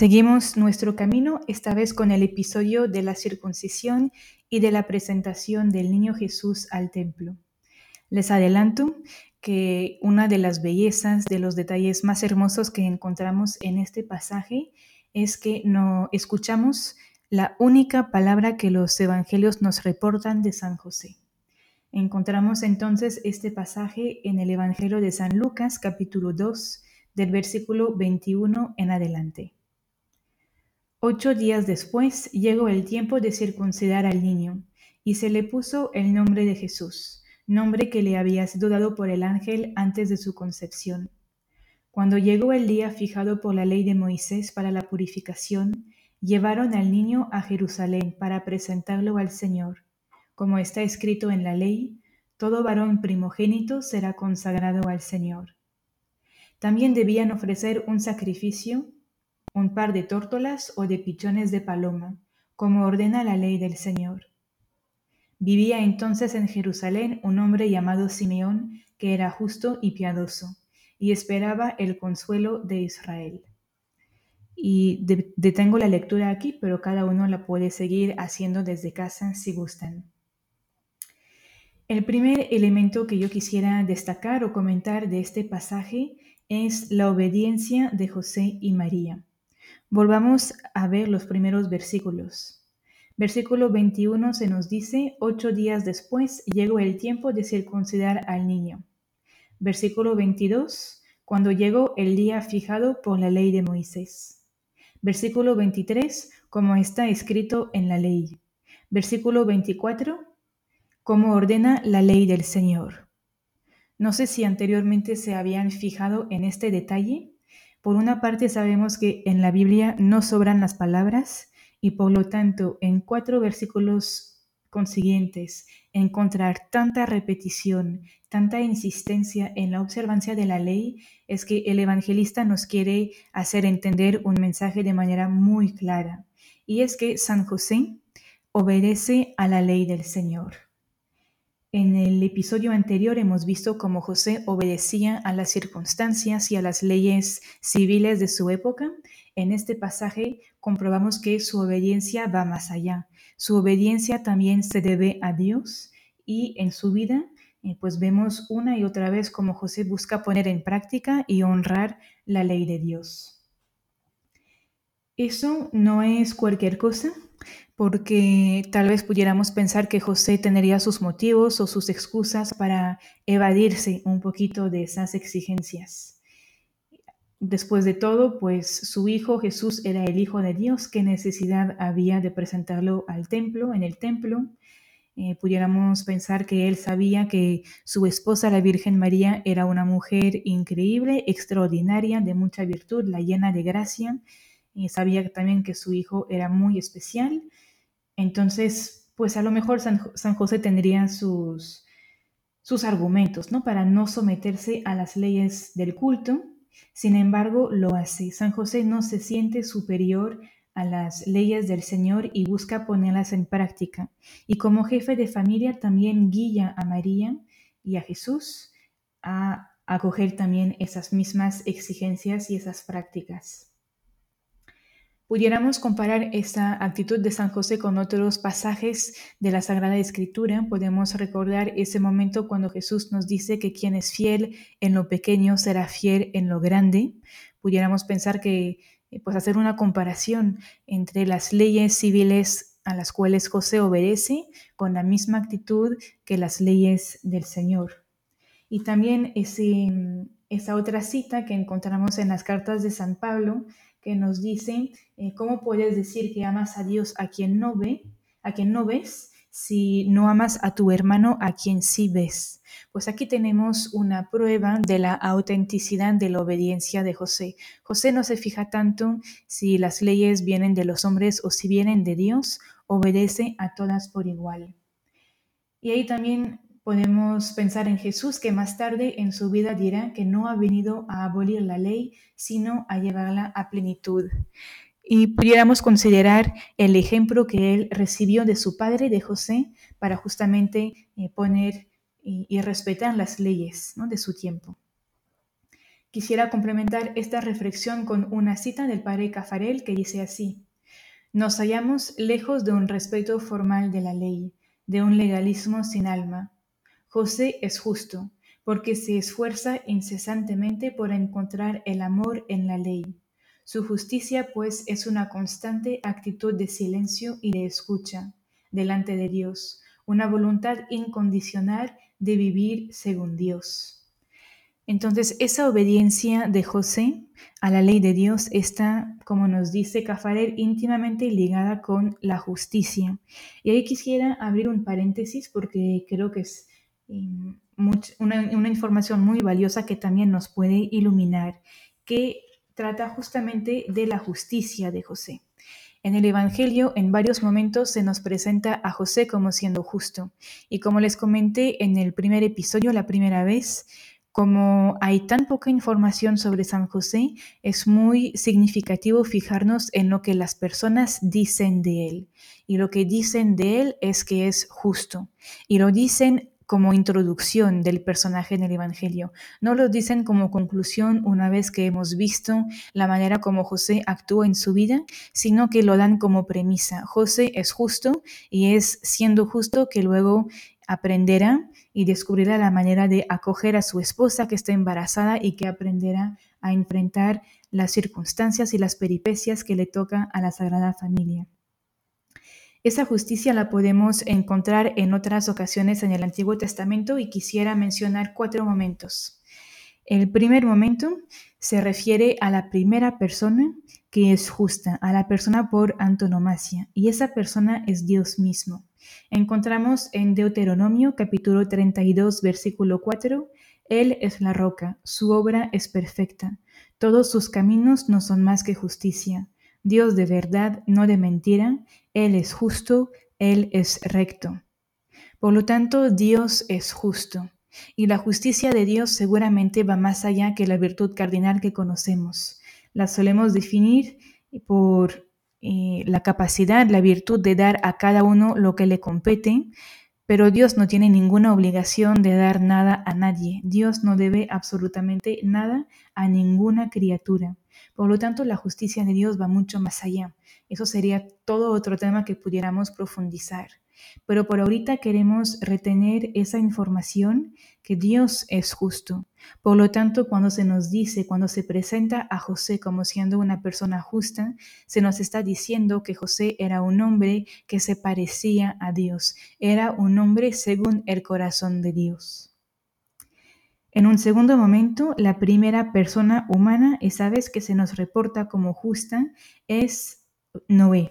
Seguimos nuestro camino, esta vez con el episodio de la circuncisión y de la presentación del niño Jesús al templo. Les adelanto que una de las bellezas, de los detalles más hermosos que encontramos en este pasaje es que no escuchamos la única palabra que los evangelios nos reportan de San José. Encontramos entonces este pasaje en el Evangelio de San Lucas capítulo 2 del versículo 21 en adelante. Ocho días después llegó el tiempo de circuncidar al niño, y se le puso el nombre de Jesús, nombre que le había sido dado por el ángel antes de su concepción. Cuando llegó el día fijado por la ley de Moisés para la purificación, llevaron al niño a Jerusalén para presentarlo al Señor. Como está escrito en la ley, todo varón primogénito será consagrado al Señor. También debían ofrecer un sacrificio un par de tórtolas o de pichones de paloma, como ordena la ley del Señor. Vivía entonces en Jerusalén un hombre llamado Simeón, que era justo y piadoso, y esperaba el consuelo de Israel. Y detengo la lectura aquí, pero cada uno la puede seguir haciendo desde casa si gustan. El primer elemento que yo quisiera destacar o comentar de este pasaje es la obediencia de José y María. Volvamos a ver los primeros versículos. Versículo 21 se nos dice, ocho días después llegó el tiempo de circuncidar al niño. Versículo 22, cuando llegó el día fijado por la ley de Moisés. Versículo 23, como está escrito en la ley. Versículo 24, como ordena la ley del Señor. No sé si anteriormente se habían fijado en este detalle, por una parte sabemos que en la Biblia no sobran las palabras y por lo tanto en cuatro versículos consiguientes encontrar tanta repetición, tanta insistencia en la observancia de la ley es que el evangelista nos quiere hacer entender un mensaje de manera muy clara y es que San José obedece a la ley del Señor. En el episodio anterior hemos visto cómo José obedecía a las circunstancias y a las leyes civiles de su época. En este pasaje comprobamos que su obediencia va más allá. Su obediencia también se debe a Dios y en su vida eh, pues vemos una y otra vez cómo José busca poner en práctica y honrar la ley de Dios. Eso no es cualquier cosa, porque tal vez pudiéramos pensar que José tendría sus motivos o sus excusas para evadirse un poquito de esas exigencias. Después de todo, pues su hijo Jesús era el Hijo de Dios, ¿qué necesidad había de presentarlo al templo, en el templo? Eh, pudiéramos pensar que él sabía que su esposa, la Virgen María, era una mujer increíble, extraordinaria, de mucha virtud, la llena de gracia, y sabía también que su hijo era muy especial entonces, pues a lo mejor San, José tendría sus, sus argumentos, ¿no? Para no someterse a las leyes del culto. Sin embargo, lo hace. San José no se siente superior a las leyes del Señor y busca ponerlas en práctica. Y como jefe de familia también guía a María y a Jesús a acoger también esas mismas exigencias y esas prácticas. Pudiéramos comparar esta actitud de San José con otros pasajes de la Sagrada Escritura. Podemos recordar ese momento cuando Jesús nos dice que quien es fiel en lo pequeño será fiel en lo grande. Pudiéramos pensar que, eh, pues hacer una comparación entre las leyes civiles a las cuales José obedece con la misma actitud que las leyes del Señor. Y también ese, esa otra cita que encontramos en las cartas de San Pablo, que nos dice eh, cómo puedes decir que amas a Dios a quien no ve, a quien no ves, si no amas a tu hermano a quien sí ves. Pues aquí tenemos una prueba de la autenticidad de la obediencia de José. José no se fija tanto si las leyes vienen de los hombres o si vienen de Dios, obedece a todas por igual. Y ahí también Podemos pensar en Jesús que más tarde en su vida dirá que no ha venido a abolir la ley, sino a llevarla a plenitud. Y pudiéramos considerar el ejemplo que él recibió de su padre, de José, para justamente eh, poner y, respetar las leyes de su tiempo. Quisiera complementar esta reflexión con una cita del padre Cafarel que dice así, Nos hallamos lejos de un respeto formal de la ley, de un legalismo sin alma. José es justo, porque se esfuerza incesantemente por encontrar el amor en la ley. Su justicia, pues, es una constante actitud de silencio y de escucha delante de Dios, una voluntad incondicional de vivir según Dios. Entonces, esa obediencia de José a la ley de Dios está, como nos dice Cafarer, íntimamente ligada con la justicia. Y ahí quisiera abrir un paréntesis porque creo que es una, una información muy valiosa que también nos puede iluminar, que trata justamente de la justicia de José. En el Evangelio, en varios momentos se nos presenta a José como siendo justo. Y como les comenté en el primer episodio, la primera vez, como hay tan poca información sobre San José, es muy significativo fijarnos en lo que las personas dicen de él. Y lo que dicen de él es que es justo. Y lo dicen como introducción del personaje en el Evangelio. No lo dicen como conclusión una vez que hemos visto la manera como José actúa en su vida, sino que lo dan como premisa. José es justo y es siendo justo que luego aprenderá y descubrirá la manera de acoger a su esposa que está embarazada y que aprenderá a enfrentar las circunstancias y las peripecias que le toca a la Sagrada Familia. Esa justicia la podemos encontrar en otras ocasiones en el Antiguo Testamento y quisiera mencionar cuatro momentos. El primer momento se refiere a la primera persona que es justa, a la persona por antonomasia, y esa persona es Dios mismo. Encontramos en Deuteronomio capítulo 32 versículo 4, Él es la roca, su obra es perfecta, todos sus caminos no son más que justicia. Dios de verdad, no de mentira, Él es justo, Él es recto. Por lo tanto, Dios es justo, y la justicia de Dios seguramente va más allá que la virtud cardinal que conocemos. La solemos definir por eh, la capacidad, la virtud de dar a cada uno lo que le compete, pero Dios no tiene ninguna obligación de dar nada a nadie. Dios no debe absolutamente nada a ninguna criatura. Por lo tanto, la justicia de Dios va mucho más allá. Eso sería todo otro tema que pudiéramos profundizar. Pero por ahorita queremos retener esa información que Dios es justo. Por lo tanto, cuando se nos dice, cuando se presenta a José como siendo una persona justa, se nos está diciendo que José era un hombre que se parecía a Dios, era un hombre según el corazón de Dios. En un segundo momento, la primera persona humana, esa vez que se nos reporta como justa, es Noé.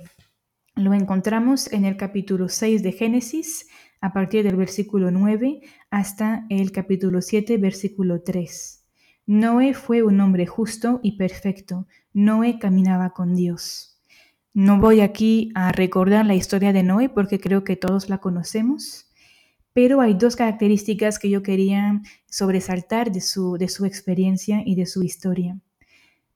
Lo encontramos en el capítulo 6 de Génesis, a partir del versículo 9 hasta el capítulo 7, versículo 3. Noé fue un hombre justo y perfecto. Noé caminaba con Dios. No voy aquí a recordar la historia de Noé porque creo que todos la conocemos pero hay dos características que yo quería sobresaltar de su, de su experiencia y de su historia.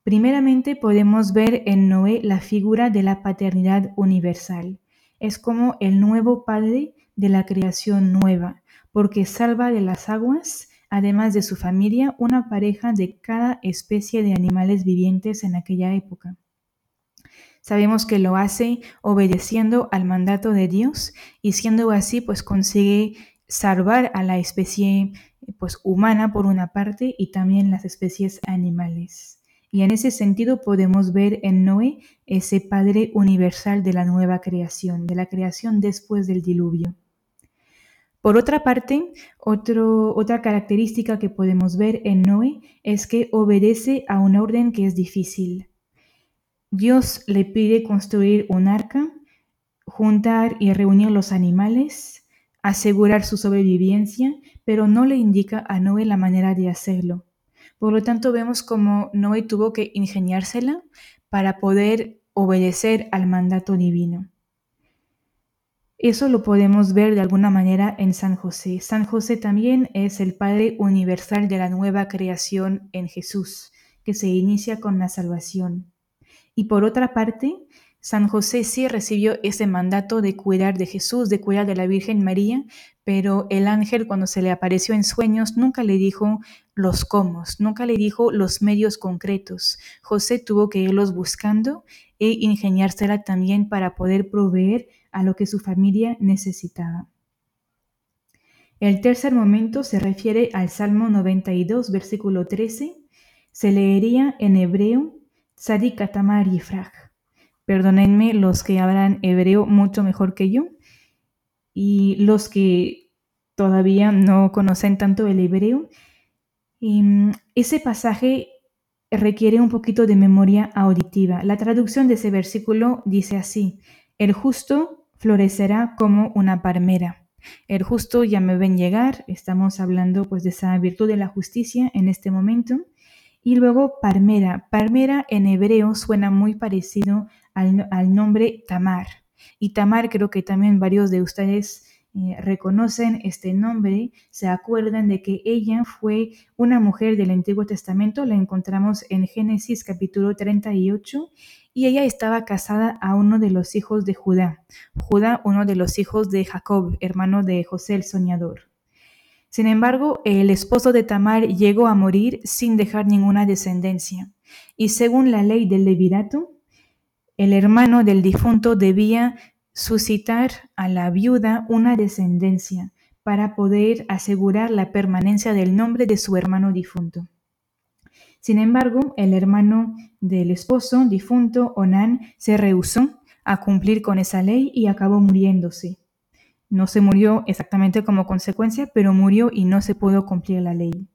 Primeramente podemos ver en Noé la figura de la paternidad universal. Es como el nuevo padre de la creación nueva, porque salva de las aguas, además de su familia, una pareja de cada especie de animales vivientes en aquella época. Sabemos que lo hace obedeciendo al mandato de Dios y siendo así pues consigue salvar a la especie pues humana por una parte y también las especies animales. Y en ese sentido podemos ver en Noé ese Padre universal de la nueva creación, de la creación después del diluvio. Por otra parte, otra característica que podemos ver en Noé es que obedece a un orden que es difícil. Dios le pide construir un arca, juntar y reunir los animales, asegurar su sobrevivencia, pero no le indica a Noé la manera de hacerlo. Por lo tanto, vemos como Noé tuvo que ingeniársela para poder obedecer al mandato divino. Eso lo podemos ver de alguna manera en San José. San José también es el Padre universal de la nueva creación en Jesús, que se inicia con la salvación. Y por otra parte, San José sí recibió ese mandato de cuidar de Jesús, de cuidar de la Virgen María, pero el ángel cuando se le apareció en sueños nunca le dijo los cómo, nunca le dijo los medios concretos. José tuvo que irlos buscando e ingeniársela también para poder proveer a lo que su familia necesitaba. El tercer momento se refiere al Salmo 92, versículo 13. Se leería en hebreo Tzadikatamar Yifraj. Perdónenme los que hablan hebreo mucho mejor que yo y los que todavía no conocen tanto el hebreo. Mm, ese pasaje requiere un poquito de memoria auditiva. La traducción de ese versículo dice así, el justo florecerá como una palmera. El justo ya me ven llegar, estamos hablando pues de esa virtud de la justicia en este momento. Y luego Parmera. Parmera en hebreo suena muy parecido al, nombre Tamar. Y Tamar creo que también varios de ustedes eh, reconocen este nombre, se acuerdan de que ella fue una mujer del Antiguo Testamento, la encontramos en Génesis capítulo 38, y ella estaba casada a uno de los hijos de Judá. Judá, uno de los hijos de Jacob, hermano de José el soñador. Sin embargo, el esposo de Tamar llegó a morir sin dejar ninguna descendencia, y según la ley del levirato, el hermano del difunto debía suscitar a la viuda una descendencia para poder asegurar la permanencia del nombre de su hermano difunto. Sin embargo, el hermano del esposo difunto, Onán, se rehusó a cumplir con esa ley y acabó muriéndose. No se murió exactamente como consecuencia, pero murió y no se pudo cumplir la ley.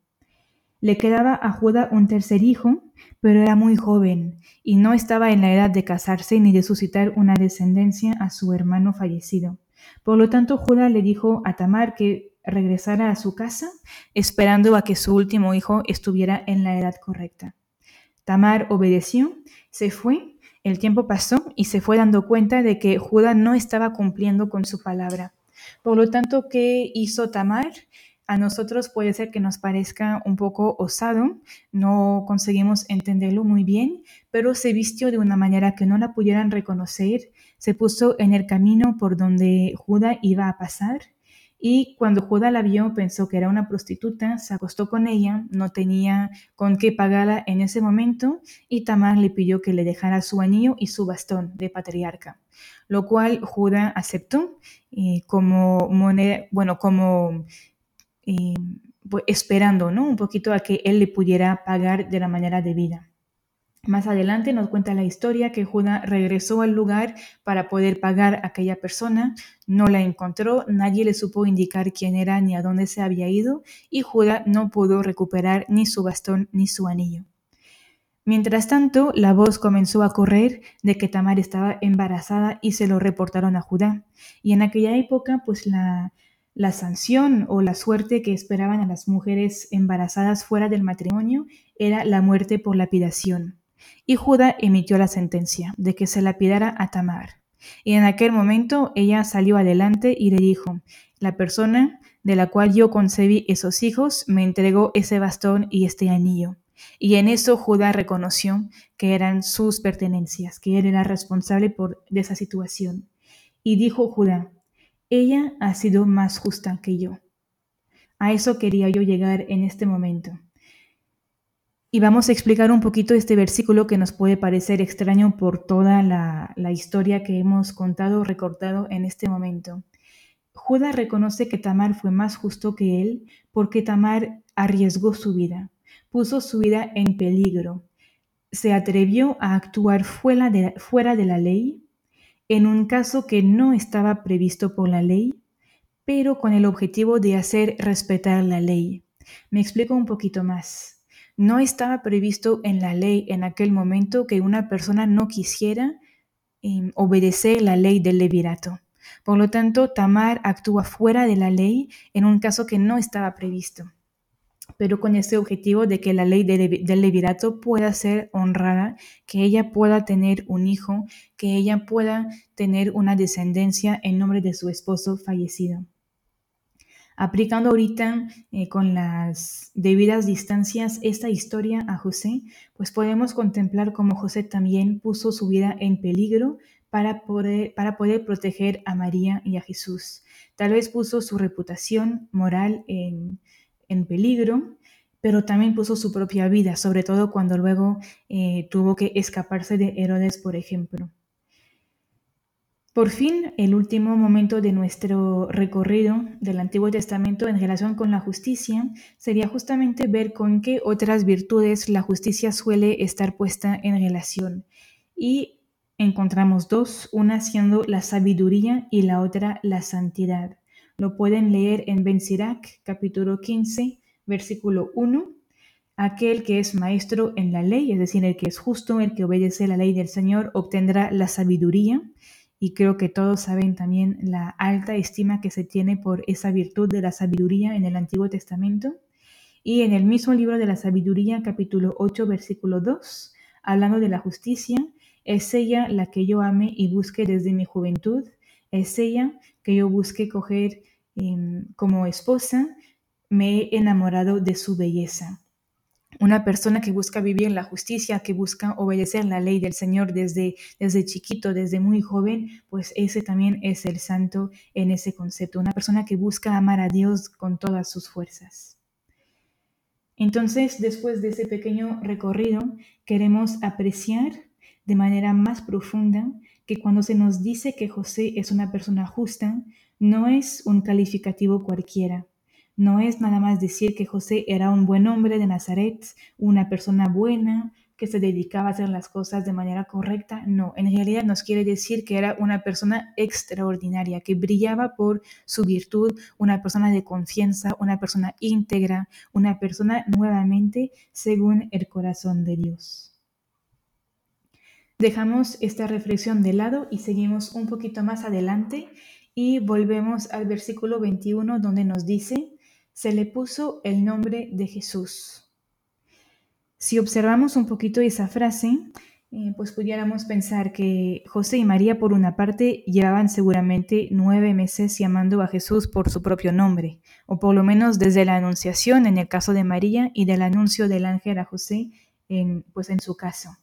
Le quedaba a Judá un tercer hijo, pero era muy joven y no estaba en la edad de casarse ni de suscitar una descendencia a su hermano fallecido. Por lo tanto, Judá le dijo a Tamar que regresara a su casa, esperando a que su último hijo estuviera en la edad correcta. Tamar obedeció, se fue, el tiempo pasó y se fue dando cuenta de que Judá no estaba cumpliendo con su palabra. Por lo tanto, ¿qué hizo Tamar? A nosotros puede ser que nos parezca un poco osado, no conseguimos entenderlo muy bien, pero se vistió de una manera que no la pudieran reconocer, se puso en el camino por donde Judá iba a pasar y cuando Judá la vio pensó que era una prostituta, se acostó con ella, no tenía con qué pagarla en ese momento y Tamar le pidió que le dejara su anillo y su bastón de patriarca lo cual Judá aceptó eh, como moneda, bueno, como pues, esperando, ¿no? Un poquito a que él le pudiera pagar de la manera debida. Más adelante nos cuenta la historia que Judá regresó al lugar para poder pagar a aquella persona, no la encontró, nadie le supo indicar quién era ni a dónde se había ido y Judá no pudo recuperar ni su bastón ni su anillo. Mientras tanto, la voz comenzó a correr de que Tamar estaba embarazada y se lo reportaron a Judá. Y en aquella época, pues la, la sanción o la suerte que esperaban a las mujeres embarazadas fuera del matrimonio era la muerte por lapidación. Y Judá emitió la sentencia de que se lapidara a Tamar. Y en aquel momento ella salió adelante y le dijo, la persona de la cual yo concebí esos hijos me entregó ese bastón y este anillo. Y en eso Judá reconoció que eran sus pertenencias, que él era responsable por, de esa situación. Y dijo Judá, ella ha sido más justa que yo. A eso quería yo llegar en este momento. Y vamos a explicar un poquito este versículo que nos puede parecer extraño por toda la, historia que hemos contado o recortado en este momento. Judá reconoce que Tamar fue más justo que él porque Tamar arriesgó su vida puso su vida en peligro. Se atrevió a actuar fuera de, fuera de la ley en un caso que no estaba previsto por la ley, pero con el objetivo de hacer respetar la ley. Me explico un poquito más. No estaba previsto en la ley en aquel momento que una persona no quisiera em, obedecer la ley del levirato. Por lo tanto, Tamar actúa fuera de la ley en un caso que no estaba previsto pero con ese objetivo de que la ley del levirato pueda ser honrada, que ella pueda tener un hijo, que ella pueda tener una descendencia en nombre de su esposo fallecido. Aplicando ahorita eh, con las debidas distancias esta historia a José, pues podemos contemplar cómo José también puso su vida en peligro para poder, para poder proteger a María y a Jesús. Tal vez puso su reputación moral en, en peligro, pero también puso su propia vida, sobre todo cuando luego eh, tuvo que escaparse de Herodes, por ejemplo. Por fin, el último momento de nuestro recorrido del Antiguo Testamento en relación con la justicia sería justamente ver con qué otras virtudes la justicia suele estar puesta en relación. Y encontramos dos, una siendo la sabiduría y la otra la santidad. Lo pueden leer en Ben Sirac, capítulo 15, versículo 1. Aquel que es maestro en la ley, es decir, el que es justo, el que obedece la ley del Señor, obtendrá la sabiduría y creo que todos saben también la alta estima que se tiene por esa virtud de la sabiduría en el Antiguo Testamento. Y en el mismo libro de la sabiduría, capítulo 8, versículo 2, hablando de la justicia, es ella la que yo ame y busque desde mi juventud, es ella que yo busque coger como esposa, me he enamorado de su belleza. Una persona que busca vivir la justicia, que busca obedecer la ley del Señor desde, desde chiquito, desde muy joven, pues ese también es el santo en ese concepto. Una persona que busca amar a Dios con todas sus fuerzas. Entonces, después de ese pequeño recorrido, queremos apreciar de manera más profunda que cuando se nos dice que José es una persona justa, no es un calificativo cualquiera, no es nada más decir que José era un buen hombre de Nazaret, una persona buena, que se dedicaba a hacer las cosas de manera correcta. No, en realidad nos quiere decir que era una persona extraordinaria, que brillaba por su virtud, una persona de confianza, una persona íntegra, una persona nuevamente según el corazón de Dios. Dejamos esta reflexión de lado y seguimos un poquito más adelante y volvemos al versículo 21 donde nos dice, se le puso el nombre de Jesús. Si observamos un poquito esa frase, eh, pues pudiéramos pensar que José y María, por una parte, llevaban seguramente nueve meses llamando a Jesús por su propio nombre, o por lo menos desde la anunciación en el caso de María y del anuncio del ángel a José en, pues en su caso.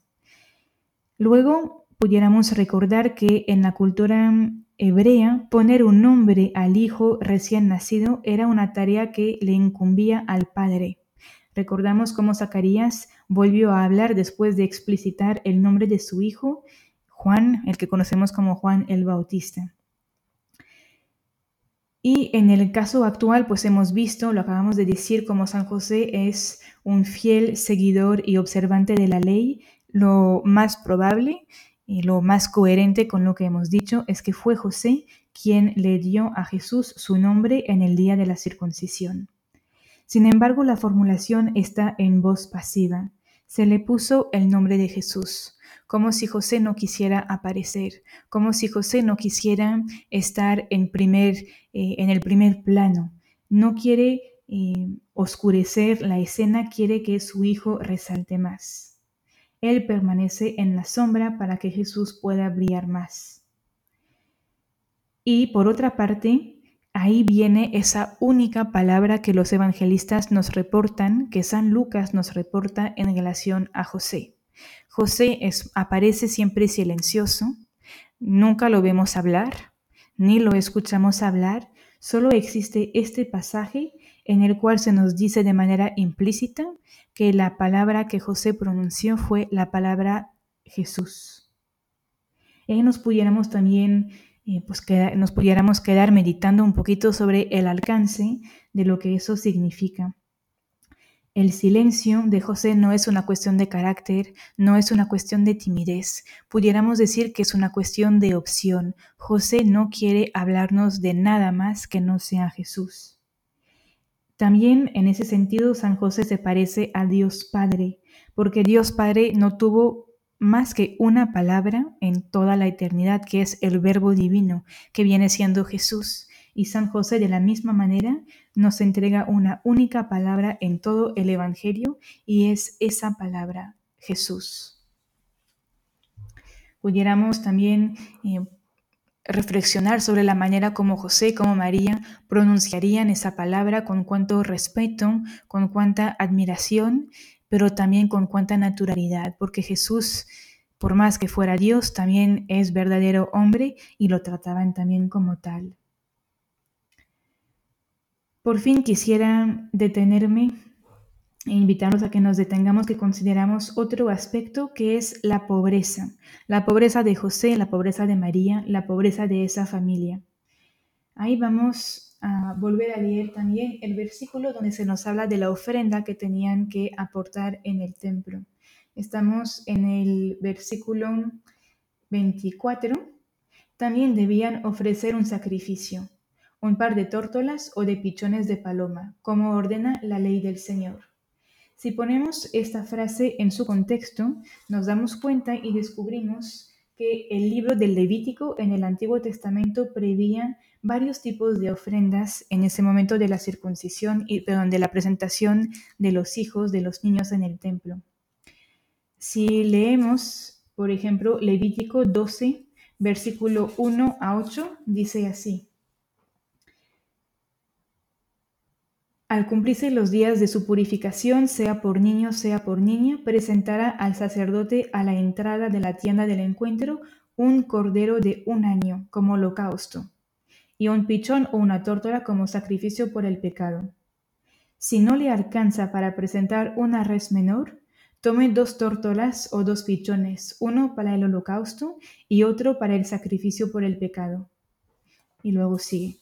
Luego pudiéramos recordar que en la cultura hebrea, poner un nombre al hijo recién nacido era una tarea que le incumbía al padre. Recordamos cómo Zacarías volvió a hablar después de explicitar el nombre de su hijo, Juan, el que conocemos como Juan el Bautista. Y en el caso actual, pues hemos visto, lo acabamos de decir, como San José es un fiel seguidor y observante de la ley, lo más probable lo más coherente con lo que hemos dicho es que fue José quien le dio a Jesús su nombre en el día de la circuncisión. Sin embargo, la formulación está en voz pasiva. Se le puso el nombre de Jesús, como si José no quisiera aparecer, como si José no quisiera estar en, primer, eh, en el primer plano. No quiere eh, oscurecer la escena, quiere que su hijo resalte más. Él permanece en la sombra para que Jesús pueda brillar más. Y por otra parte, ahí viene esa única palabra que los evangelistas nos reportan, que San Lucas nos reporta en relación a José. José aparece siempre silencioso, nunca lo vemos hablar, ni lo escuchamos hablar, solo existe este pasaje en el cual se nos dice de manera implícita que la palabra que José pronunció fue la palabra Jesús. Nos pudiéramos también, eh, pues nos pudiéramos quedar meditando un poquito sobre el alcance de lo que eso significa. El silencio de José no es una cuestión de carácter, no es una cuestión de timidez. Pudiéramos decir que es una cuestión de opción. José no quiere hablarnos de nada más que no sea Jesús. También en ese sentido San José se parece a Dios Padre, porque Dios Padre no tuvo más que una palabra en toda la eternidad, que es el Verbo Divino, que viene siendo Jesús. Y San José de la misma manera nos entrega una única palabra en todo el Evangelio y es esa palabra, Jesús. Pudiéramos también eh, reflexionar sobre la manera como José, como María pronunciarían esa palabra con cuánto respeto, con cuánta admiración, pero también con cuánta naturalidad, porque Jesús por más que fuera Dios, también es verdadero hombre y lo trataban también como tal. Por fin quisiera detenerme e a que nos detengamos, que consideramos otro aspecto que es la pobreza. La pobreza de José, la pobreza de María, la pobreza de esa familia. Ahí vamos a volver a leer también el versículo donde se nos habla de la ofrenda que tenían que aportar en el templo. Estamos en el versículo 24. También debían ofrecer un sacrificio, un par de tórtolas o de pichones de paloma, como ordena la ley del Señor. Si ponemos esta frase en su contexto, nos damos cuenta y descubrimos que el libro del Levítico en el Antiguo Testamento prevía varios tipos de ofrendas en ese momento de la circuncisión y de la presentación de los hijos de los niños en el templo. Si leemos, por ejemplo, Levítico 12, versículo 1 a 8, dice así. Al cumplirse los días de su purificación, sea por niño, sea por niña, presentará al sacerdote a la entrada de la tienda del encuentro un cordero de un año como holocausto, y un pichón o una tórtola como sacrificio por el pecado. Si no le alcanza para presentar una res menor, tome dos tórtolas o dos pichones, uno para el holocausto y otro para el sacrificio por el pecado. Y luego sigue.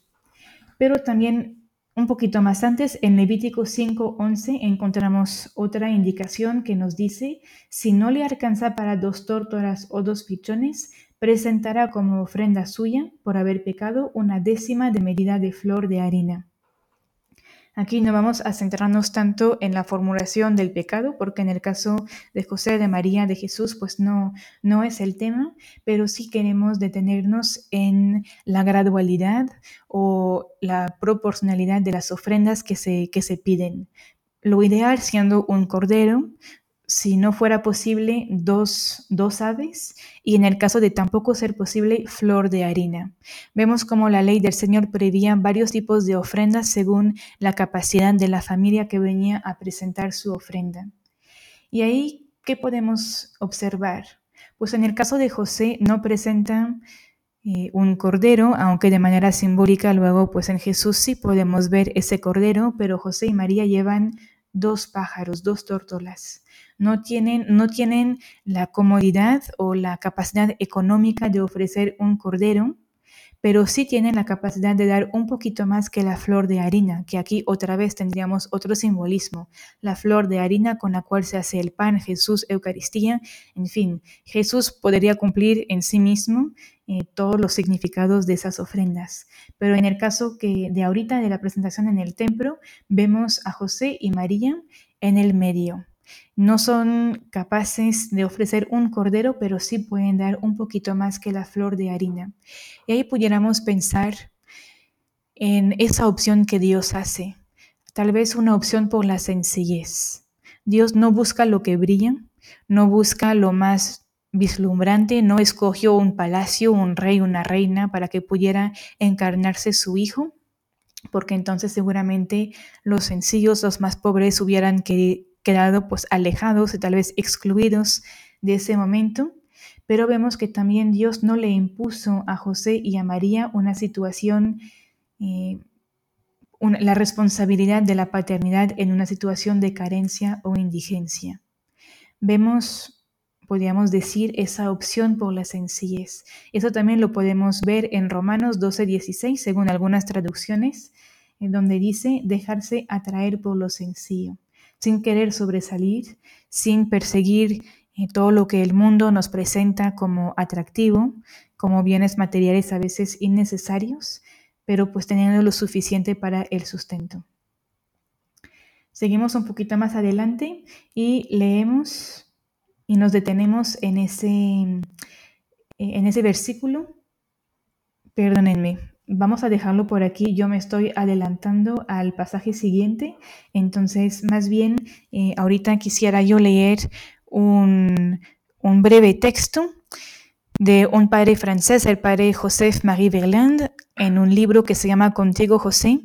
Pero también un poquito más antes, en Levítico 5:11, encontramos otra indicación que nos dice, si no le alcanza para dos tórtolas o dos pichones, presentará como ofrenda suya, por haber pecado, una décima de medida de flor de harina. Aquí no vamos a centrarnos tanto en la formulación del pecado, porque en el caso de José, de María, de Jesús, pues no, no es el tema, pero sí queremos detenernos en la gradualidad o la proporcionalidad de las ofrendas que se, que se piden. Lo ideal siendo un cordero, si no fuera posible, dos, dos, aves y en el caso de tampoco ser posible, flor de harina. Vemos como la ley del Señor prevía varios tipos de ofrendas según la capacidad de la familia que venía a presentar su ofrenda. Y ahí, ¿qué podemos observar? Pues en el caso de José no presenta eh, un cordero, aunque de manera simbólica luego pues en Jesús sí podemos ver ese cordero, pero José y María llevan dos pájaros, dos tórtolas no tienen, no tienen la comodidad o la capacidad económica de ofrecer un cordero, pero sí tienen la capacidad de dar un poquito más que la flor de harina, que aquí otra vez tendríamos otro simbolismo, la flor de harina con la cual se hace el pan, Jesús, Eucaristía, en fin, Jesús podría cumplir en sí mismo eh, todos los significados de esas ofrendas. Pero en el caso que de ahorita de la presentación en el templo, vemos a José y María en el medio. No son capaces de ofrecer un cordero, pero sí pueden dar un poquito más que la flor de harina. Y ahí pudiéramos pensar en esa opción que Dios hace, tal vez una opción por la sencillez. Dios no busca lo que brilla, no busca lo más vislumbrante, no escogió un palacio, un rey, una reina para que pudiera encarnarse su hijo, porque entonces seguramente los sencillos, los más pobres hubieran querido quedado pues alejados y tal vez excluidos de ese momento, pero vemos que también Dios no le impuso a José y a María una situación, eh, la responsabilidad de la paternidad en una situación de carencia o indigencia. Vemos, podríamos decir, esa opción por la sencillez. Eso también lo podemos ver en Romanos 12, 16, según algunas traducciones, en donde dice dejarse atraer por lo sencillo sin querer sobresalir, sin perseguir eh, todo lo que el mundo nos presenta como atractivo, como bienes materiales a veces innecesarios, pero pues teniendo lo suficiente para el sustento. Seguimos un poquito más adelante y leemos y nos detenemos en ese, en ese versículo. Perdónenme, Vamos a dejarlo por aquí. Yo me estoy adelantando al pasaje siguiente. Entonces, más bien, eh, ahorita quisiera yo leer un, breve texto de un padre francés, el padre Joseph Marie Verland, en un libro que se llama Contigo José,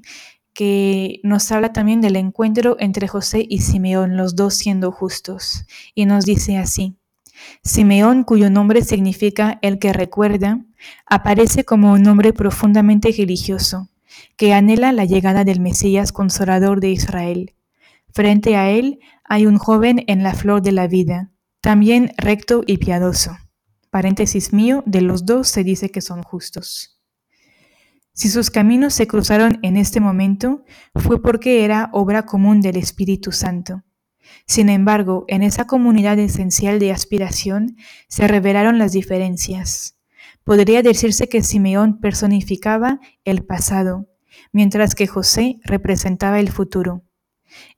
que nos habla también del encuentro entre José y Simeón, los dos siendo justos. Y nos dice así, Simeón, cuyo nombre significa el que recuerda, aparece como un hombre profundamente religioso, que anhela la llegada del Mesías consolador de Israel. Frente a él hay un joven en la flor de la vida, también recto y piadoso. Paréntesis mío, de los dos se dice que son justos. Si sus caminos se cruzaron en este momento, fue porque era obra común del Espíritu Santo. Sin embargo, en esa comunidad esencial de aspiración se revelaron las diferencias. Podría decirse que Simeón personificaba el pasado, mientras que José representaba el futuro.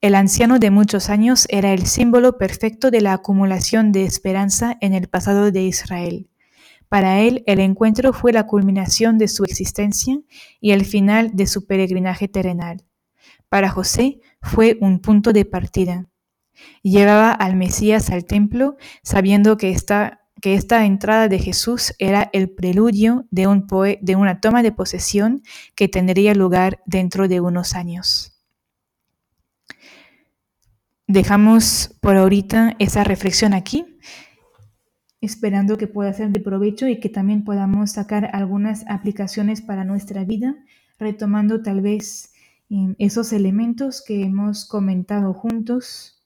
El anciano de muchos años era el símbolo perfecto de la acumulación de esperanza en el pasado de Israel. Para él el encuentro fue la culminación de su existencia y el final de su peregrinaje terrenal. Para José fue un punto de partida. Llevaba al Mesías al templo sabiendo que esta, que esta entrada de Jesús era el preludio de, un de una toma de posesión que tendría lugar dentro de unos años. Dejamos por ahorita esa reflexión aquí, esperando que pueda ser de provecho y que también podamos sacar algunas aplicaciones para nuestra vida, retomando tal vez em, esos elementos que hemos comentado juntos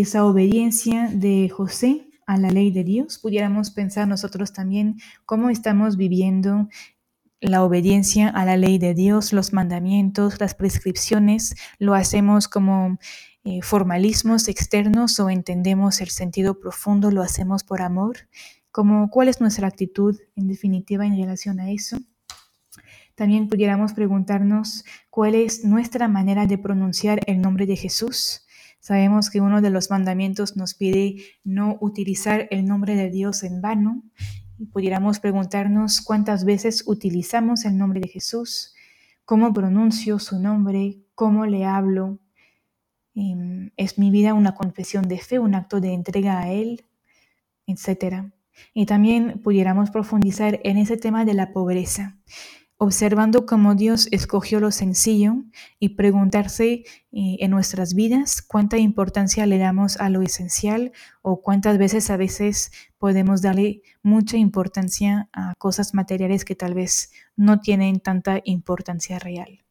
esa obediencia de José a la ley de Dios, pudiéramos pensar nosotros también cómo estamos viviendo la obediencia a la ley de Dios, los mandamientos, las prescripciones, lo hacemos como eh, formalismos externos o entendemos el sentido profundo, lo hacemos por amor, como cuál es nuestra actitud en definitiva en relación a eso. También pudiéramos preguntarnos cuál es nuestra manera de pronunciar el nombre de Jesús Sabemos que uno de los mandamientos nos pide no utilizar el nombre de Dios en vano. Y pudiéramos preguntarnos cuántas veces utilizamos el nombre de Jesús, cómo pronuncio su nombre, cómo le hablo. Em, ¿Es mi vida una confesión de fe, un acto de entrega a Él, etcétera? Y también pudiéramos profundizar en ese tema de la pobreza observando cómo Dios escogió lo sencillo y preguntarse eh, en nuestras vidas cuánta importancia le damos a lo esencial o cuántas veces a veces podemos darle mucha importancia a cosas materiales que tal vez no tienen tanta importancia real.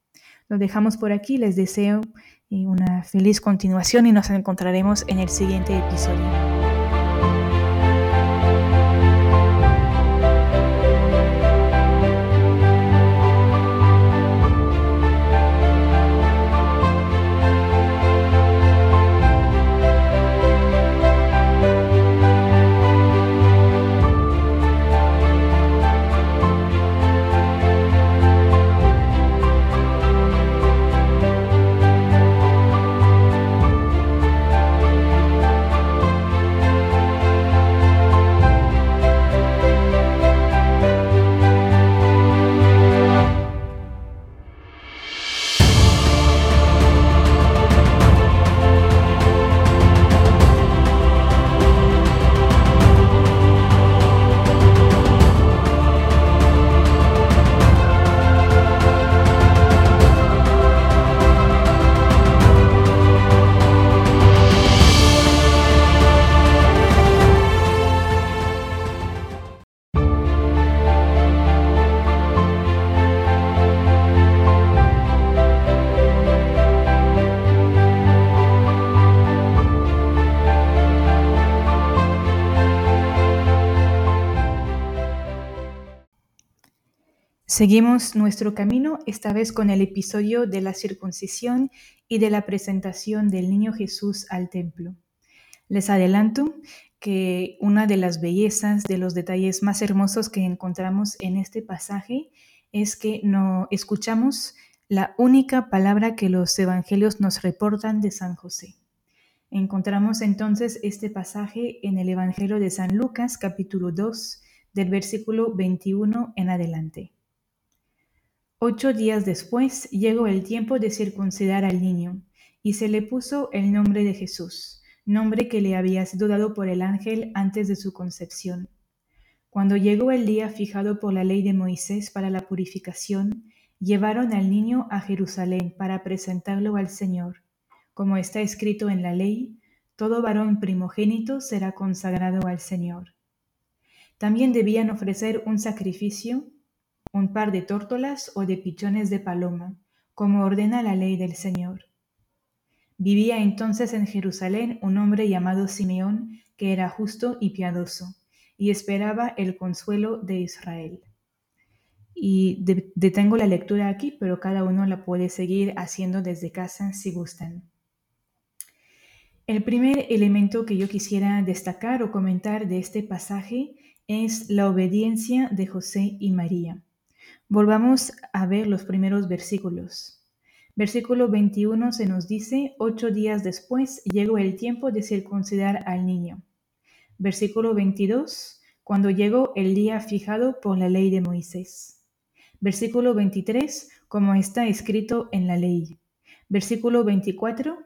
Lo dejamos por aquí, les deseo eh, una feliz continuación y nos encontraremos en el siguiente episodio. Seguimos nuestro camino, esta vez con el episodio de la circuncisión y de la presentación del niño Jesús al templo. Les adelanto que una de las bellezas, de los detalles más hermosos que encontramos en este pasaje es que no escuchamos la única palabra que los evangelios nos reportan de San José. Encontramos entonces este pasaje en el Evangelio de San Lucas capítulo 2 del versículo 21 en adelante. Ocho días después llegó el tiempo de circuncidar al niño, y se le puso el nombre de Jesús, nombre que le había sido dado por el ángel antes de su concepción. Cuando llegó el día fijado por la ley de Moisés para la purificación, llevaron al niño a Jerusalén para presentarlo al Señor. Como está escrito en la ley, todo varón primogénito será consagrado al Señor. También debían ofrecer un sacrificio, un par de tórtolas o de pichones de paloma, como ordena la ley del Señor. Vivía entonces en Jerusalén un hombre llamado Simeón, que era justo y piadoso, y esperaba el consuelo de Israel. Y detengo la lectura aquí, pero cada uno la puede seguir haciendo desde casa si gustan. El primer elemento que yo quisiera destacar o comentar de este pasaje es la obediencia de José y María. Volvamos a ver los primeros versículos. Versículo 21 se nos dice, ocho días después llegó el tiempo de circuncidar al niño. Versículo 22, cuando llegó el día fijado por la ley de Moisés. Versículo 23, como está escrito en la ley. Versículo 24,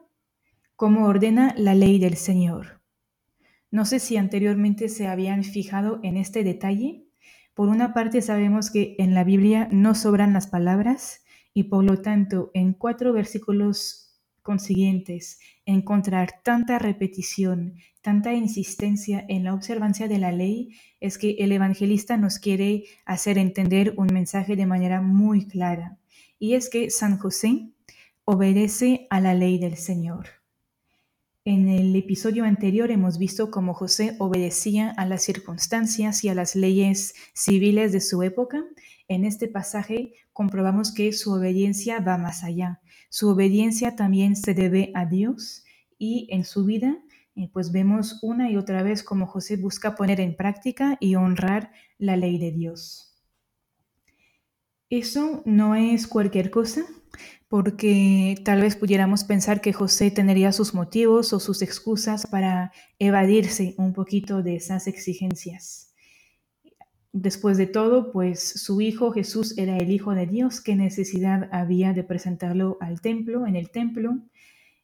como ordena la ley del Señor. No sé si anteriormente se habían fijado en este detalle. Por una parte sabemos que en la Biblia no sobran las palabras y por lo tanto en cuatro versículos consiguientes encontrar tanta repetición, tanta insistencia en la observancia de la ley es que el evangelista nos quiere hacer entender un mensaje de manera muy clara y es que San José obedece a la ley del Señor. En el episodio anterior hemos visto cómo José obedecía a las circunstancias y a las leyes civiles de su época. En este pasaje comprobamos que su obediencia va más allá. Su obediencia también se debe a Dios y en su vida eh, pues vemos una y otra vez cómo José busca poner en práctica y honrar la ley de Dios. Eso no es cualquier cosa, porque tal vez pudiéramos pensar que José tendría sus motivos o sus excusas para evadirse un poquito de esas exigencias. Después de todo, pues su hijo Jesús era el Hijo de Dios, ¿qué necesidad había de presentarlo al templo, en el templo?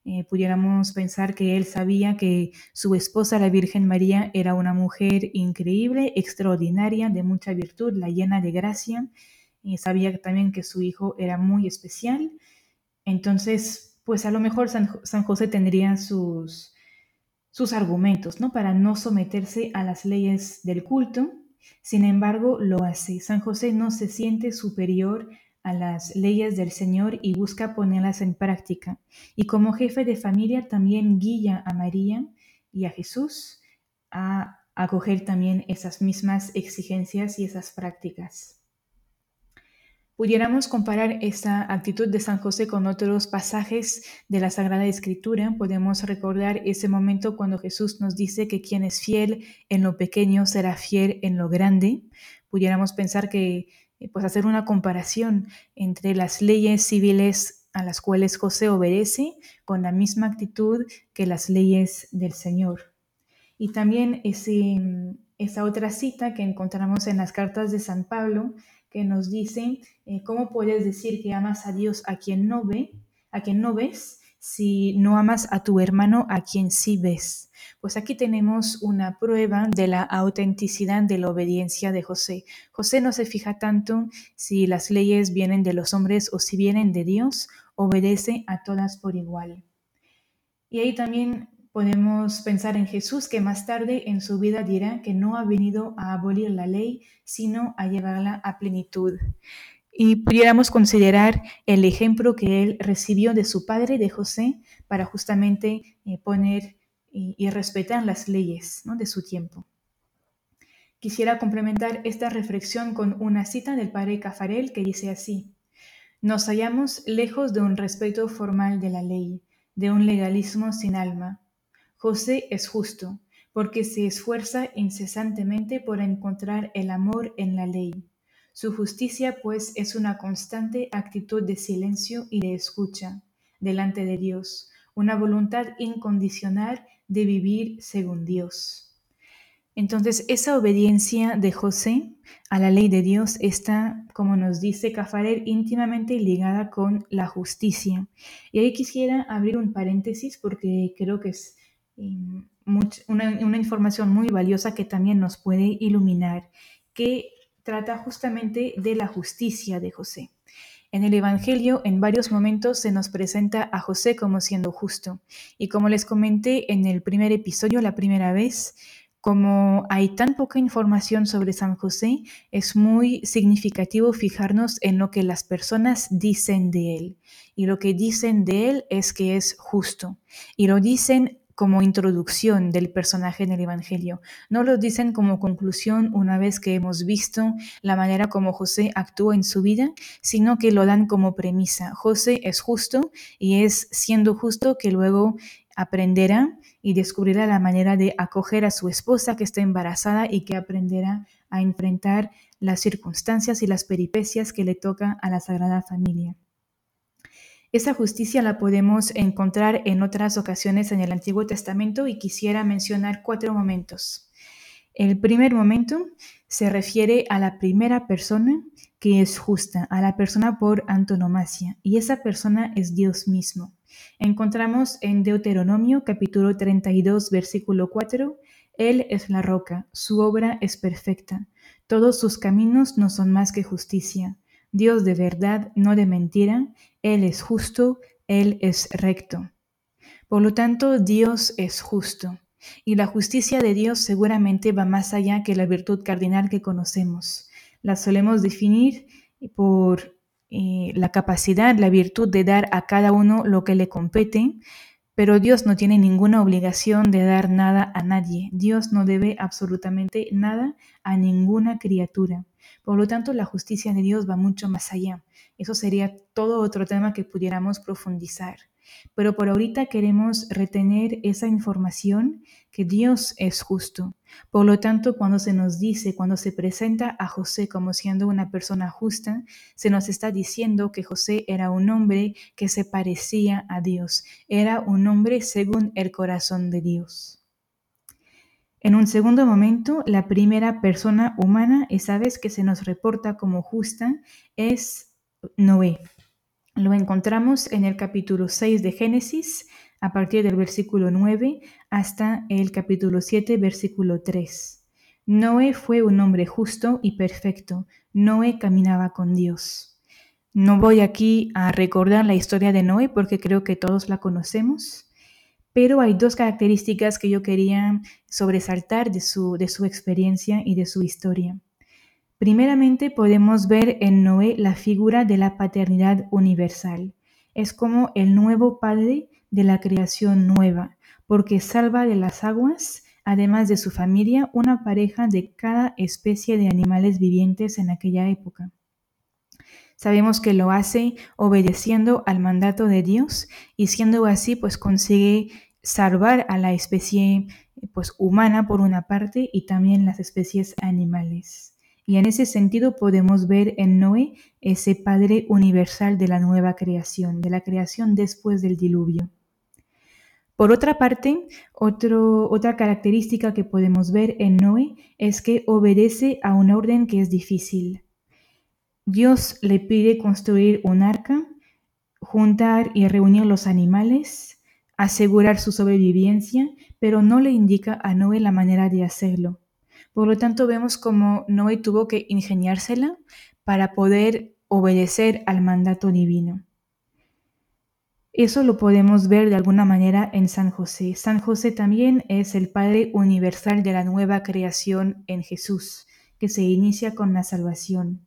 Eh, pudiéramos pensar que él sabía que su esposa, la Virgen María, era una mujer increíble, extraordinaria, de mucha virtud, la llena de gracia, y sabía también que su hijo era muy especial entonces, pues a lo mejor San, José tendría sus, sus argumentos, ¿no? Para no someterse a las leyes del culto. Sin embargo, lo hace. San José no se siente superior a las leyes del Señor y busca ponerlas en práctica. Y como jefe de familia también guía a María y a Jesús a acoger también esas mismas exigencias y esas prácticas. Pudiéramos comparar esta actitud de San José con otros pasajes de la Sagrada Escritura. Podemos recordar ese momento cuando Jesús nos dice que quien es fiel en lo pequeño será fiel en lo grande. Pudiéramos pensar que, eh, pues hacer una comparación entre las leyes civiles a las cuales José obedece con la misma actitud que las leyes del Señor. Y también ese, esa otra cita que encontramos en las cartas de San Pablo, que nos dicen eh, cómo puedes decir que amas a Dios a quien no ve, a quien no ves, si no amas a tu hermano a quien sí ves. Pues aquí tenemos una prueba de la autenticidad de la obediencia de José. José no se fija tanto si las leyes vienen de los hombres o si vienen de Dios, obedece a todas por igual. Y ahí también Podemos pensar en Jesús que más tarde en su vida dirá que no ha venido a abolir la ley, sino a llevarla a plenitud. Y pudiéramos considerar el ejemplo que él recibió de su padre, de José, para justamente eh, poner y, respetar las leyes de su tiempo. Quisiera complementar esta reflexión con una cita del padre Cafarel que dice así, nos hallamos lejos de un respeto formal de la ley, de un legalismo sin alma José es justo, porque se esfuerza incesantemente por encontrar el amor en la ley. Su justicia, pues, es una constante actitud de silencio y de escucha delante de Dios, una voluntad incondicional de vivir según Dios. Entonces, esa obediencia de José a la ley de Dios está, como nos dice Cafarel, íntimamente ligada con la justicia. Y ahí quisiera abrir un paréntesis porque creo que es una, información muy valiosa que también nos puede iluminar, que trata justamente de la justicia de José. En el Evangelio, en varios momentos se nos presenta a José como siendo justo. Y como les comenté en el primer episodio, la primera vez, como hay tan poca información sobre San José, es muy significativo fijarnos en lo que las personas dicen de él. Y lo que dicen de él es que es justo. Y lo dicen como introducción del personaje en el Evangelio. No lo dicen como conclusión una vez que hemos visto la manera como José actuó en su vida, sino que lo dan como premisa. José es justo y es siendo justo que luego aprenderá y descubrirá la manera de acoger a su esposa que está embarazada y que aprenderá a enfrentar las circunstancias y las peripecias que le toca a la Sagrada Familia. Esa justicia la podemos encontrar en otras ocasiones en el Antiguo Testamento y quisiera mencionar cuatro momentos. El primer momento se refiere a la primera persona que es justa, a la persona por antonomasia, y esa persona es Dios mismo. Encontramos en Deuteronomio capítulo 32 versículo 4, Él es la roca, su obra es perfecta, todos sus caminos no son más que justicia. Dios de verdad, no de mentira, Él es justo, Él es recto. Por lo tanto, Dios es justo, y la justicia de Dios seguramente va más allá que la virtud cardinal que conocemos. La solemos definir por eh, la capacidad, la virtud de dar a cada uno lo que le compete, pero Dios no tiene ninguna obligación de dar nada a nadie. Dios no debe absolutamente nada a ninguna criatura. Por lo tanto, la justicia de Dios va mucho más allá. Eso sería todo otro tema que pudiéramos profundizar. Pero por ahorita queremos retener esa información que Dios es justo. Por lo tanto, cuando se nos dice, cuando se presenta a José como siendo una persona justa, se nos está diciendo que José era un hombre que se parecía a Dios, era un hombre según el corazón de Dios. En un segundo momento, la primera persona humana, esa vez que se nos reporta como justa, es Noé. Lo encontramos en el capítulo 6 de Génesis, a partir del versículo 9 hasta el capítulo 7, versículo 3. Noé fue un hombre justo y perfecto. Noé caminaba con Dios. No voy aquí a recordar la historia de Noé porque creo que todos la conocemos pero hay dos características que yo quería sobresaltar de su, de su experiencia y de su historia. Primeramente podemos ver en Noé la figura de la paternidad universal. Es como el nuevo padre de la creación nueva, porque salva de las aguas, además de su familia, una pareja de cada especie de animales vivientes en aquella época. Sabemos que lo hace obedeciendo al mandato de Dios y siendo así pues consigue salvar a la especie pues humana por una parte y también las especies animales. Y en ese sentido podemos ver en Noé ese Padre universal de la nueva creación, de la creación después del diluvio. Por otra parte, otra característica que podemos ver en Noé es que obedece a un orden que es difícil. Dios le pide construir un arca, juntar y reunir los animales, asegurar su sobrevivencia, pero no le indica a Noé la manera de hacerlo. Por lo tanto, vemos como Noé tuvo que ingeniársela para poder obedecer al mandato divino. Eso lo podemos ver de alguna manera en San José. San José también es el Padre universal de la nueva creación en Jesús, que se inicia con la salvación.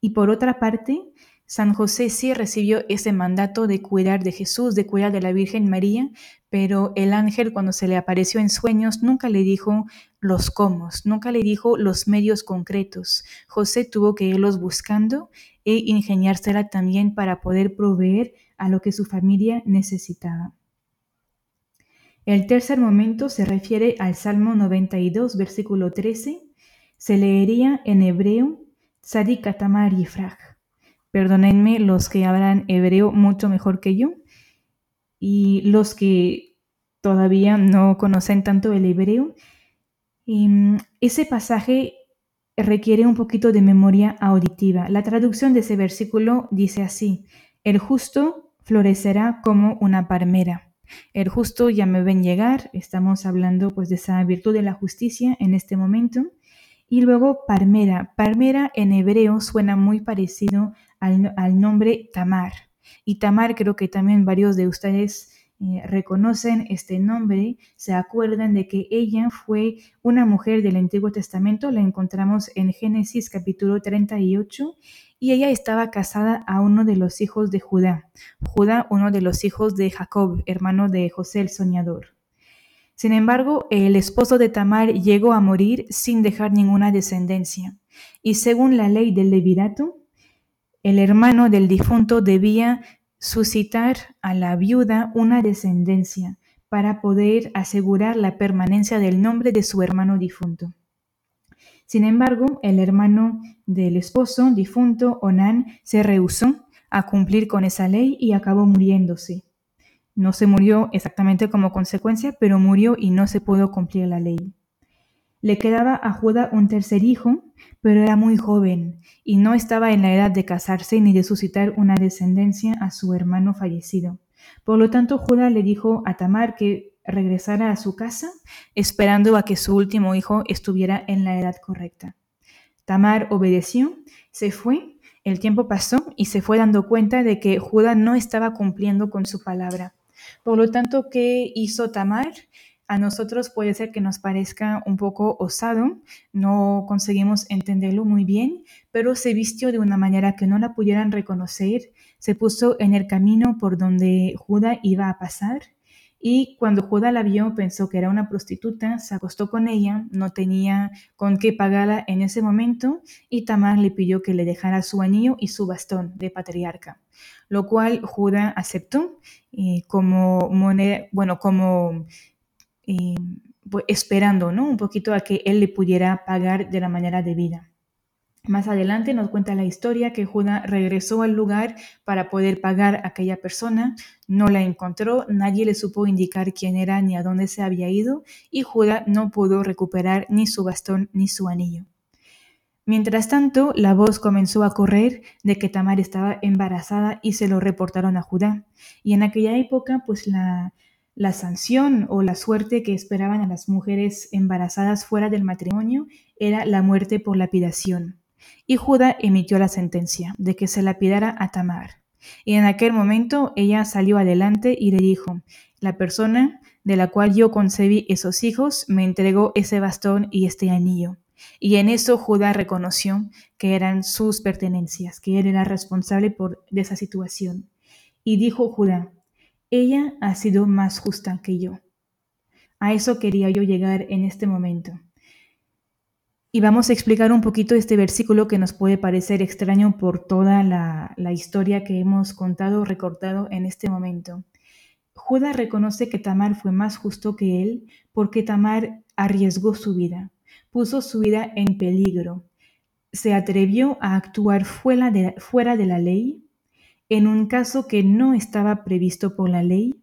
Y por otra parte, San José sí recibió ese mandato de cuidar de Jesús, de cuidar de la Virgen María, pero el ángel cuando se le apareció en sueños nunca le dijo los cómo, nunca le dijo los medios concretos. José tuvo que irlos buscando e ingeniársela también para poder proveer a lo que su familia necesitaba. El tercer momento se refiere al Salmo 92, versículo 13. Se leería en hebreo Tzadikatamar Yifraj. Perdónenme los que hablan hebreo mucho mejor que yo y los que todavía no conocen tanto el hebreo. Mm, ese pasaje requiere un poquito de memoria auditiva. La traducción de ese versículo dice así, el justo florecerá como una palmera. El justo ya me ven llegar, estamos hablando pues de esa virtud de la justicia en este momento. Y luego palmera. Palmera en hebreo suena muy parecido al, nombre Tamar. Y Tamar creo que también varios de ustedes eh, reconocen este nombre, se acuerdan de que ella fue una mujer del Antiguo Testamento, la encontramos en Génesis capítulo 38, y ella estaba casada a uno de los hijos de Judá, Judá uno de los hijos de Jacob, hermano de José el soñador. Sin embargo, el esposo de Tamar llegó a morir sin dejar ninguna descendencia, y según la ley del levirato, el hermano del difunto debía suscitar a la viuda una descendencia para poder asegurar la permanencia del nombre de su hermano difunto. Sin embargo, el hermano del esposo difunto, Onán, se rehusó a cumplir con esa ley y acabó muriéndose. No se murió exactamente como consecuencia, pero murió y no se pudo cumplir la ley. Le quedaba a Judá un tercer hijo, pero era muy joven y no estaba en la edad de casarse ni de suscitar una descendencia a su hermano fallecido. Por lo tanto, Judá le dijo a Tamar que regresara a su casa, esperando a que su último hijo estuviera en la edad correcta. Tamar obedeció, se fue, el tiempo pasó y se fue dando cuenta de que Judá no estaba cumpliendo con su palabra. Por lo tanto, ¿qué hizo Tamar? A nosotros puede ser que nos parezca un poco osado, no conseguimos entenderlo muy bien, pero se vistió de una manera que no la pudieran reconocer, se puso en el camino por donde Judá iba a pasar y cuando Judá la vio pensó que era una prostituta, se acostó con ella, no tenía con qué pagarla en ese momento y Tamar le pidió que le dejara su anillo y su bastón de patriarca, lo cual Judá aceptó eh, como moneda, bueno, como eh, pues, esperando, ¿no? Un poquito a que él le pudiera pagar de la manera debida. Más adelante nos cuenta la historia que Judá regresó al lugar para poder pagar a aquella persona, no la encontró, nadie le supo indicar quién era ni a dónde se había ido y Judá no pudo recuperar ni su bastón ni su anillo. Mientras tanto, la voz comenzó a correr de que Tamar estaba embarazada y se lo reportaron a Judá. Y en aquella época, pues la, la sanción o la suerte que esperaban a las mujeres embarazadas fuera del matrimonio era la muerte por lapidación. Y Judá emitió la sentencia de que se lapidara a Tamar. Y en aquel momento ella salió adelante y le dijo, la persona de la cual yo concebí esos hijos me entregó ese bastón y este anillo. Y en eso Judá reconoció que eran sus pertenencias, que él era responsable por, de esa situación. Y dijo Judá, ella ha sido más justa que yo. A eso quería yo llegar en este momento. Y vamos a explicar un poquito este versículo que nos puede parecer extraño por toda la, historia que hemos contado, recortado en este momento. Judá reconoce que Tamar fue más justo que él porque Tamar arriesgó su vida, puso su vida en peligro, se atrevió a actuar fuera de la ley en un caso que no estaba previsto por la ley,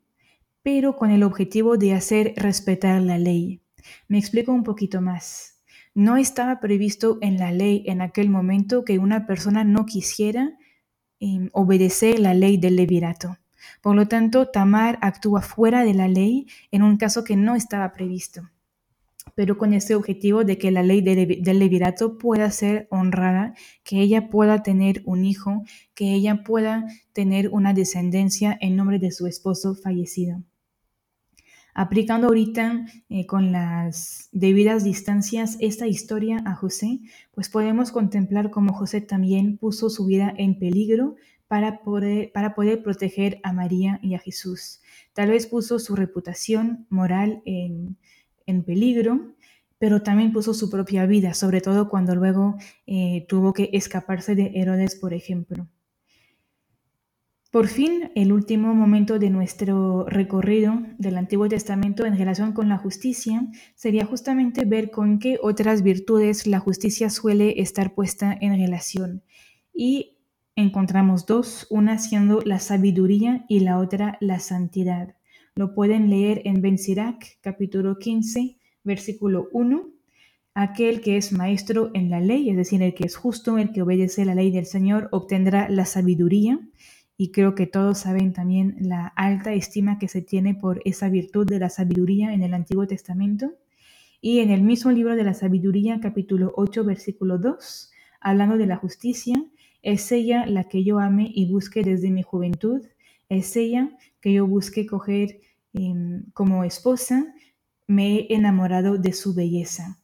pero con el objetivo de hacer respetar la ley. Me explico un poquito más. No estaba previsto en la ley en aquel momento que una persona no quisiera em, obedecer la ley del levirato. Por lo tanto, Tamar actúa fuera de la ley en un caso que no estaba previsto, pero con ese objetivo de que la ley del levirato pueda ser honrada, que ella pueda tener un hijo, que ella pueda tener una descendencia en nombre de su esposo fallecido. Aplicando ahorita eh, con las debidas distancias esta historia a José, pues podemos contemplar cómo José también puso su vida en peligro para poder, para poder proteger a María y a Jesús. Tal vez puso su reputación moral en, peligro, pero también puso su propia vida, sobre todo cuando luego eh, tuvo que escaparse de Herodes, por ejemplo. Por fin, el último momento de nuestro recorrido del Antiguo Testamento en relación con la justicia sería justamente ver con qué otras virtudes la justicia suele estar puesta en relación. Y encontramos dos, una siendo la sabiduría y la otra la santidad. Lo pueden leer en Ben Sirac, capítulo 15, versículo 1. Aquel que es maestro en la ley, es decir, el que es justo, el que obedece la ley del Señor, obtendrá la sabiduría y creo que todos saben también la alta estima que se tiene por esa virtud de la sabiduría en el Antiguo Testamento. Y en el mismo libro de la sabiduría, capítulo 8, versículo 2, hablando de la justicia, es ella la que yo ame y busque desde mi juventud, es ella que yo busque coger como esposa, me he enamorado de su belleza.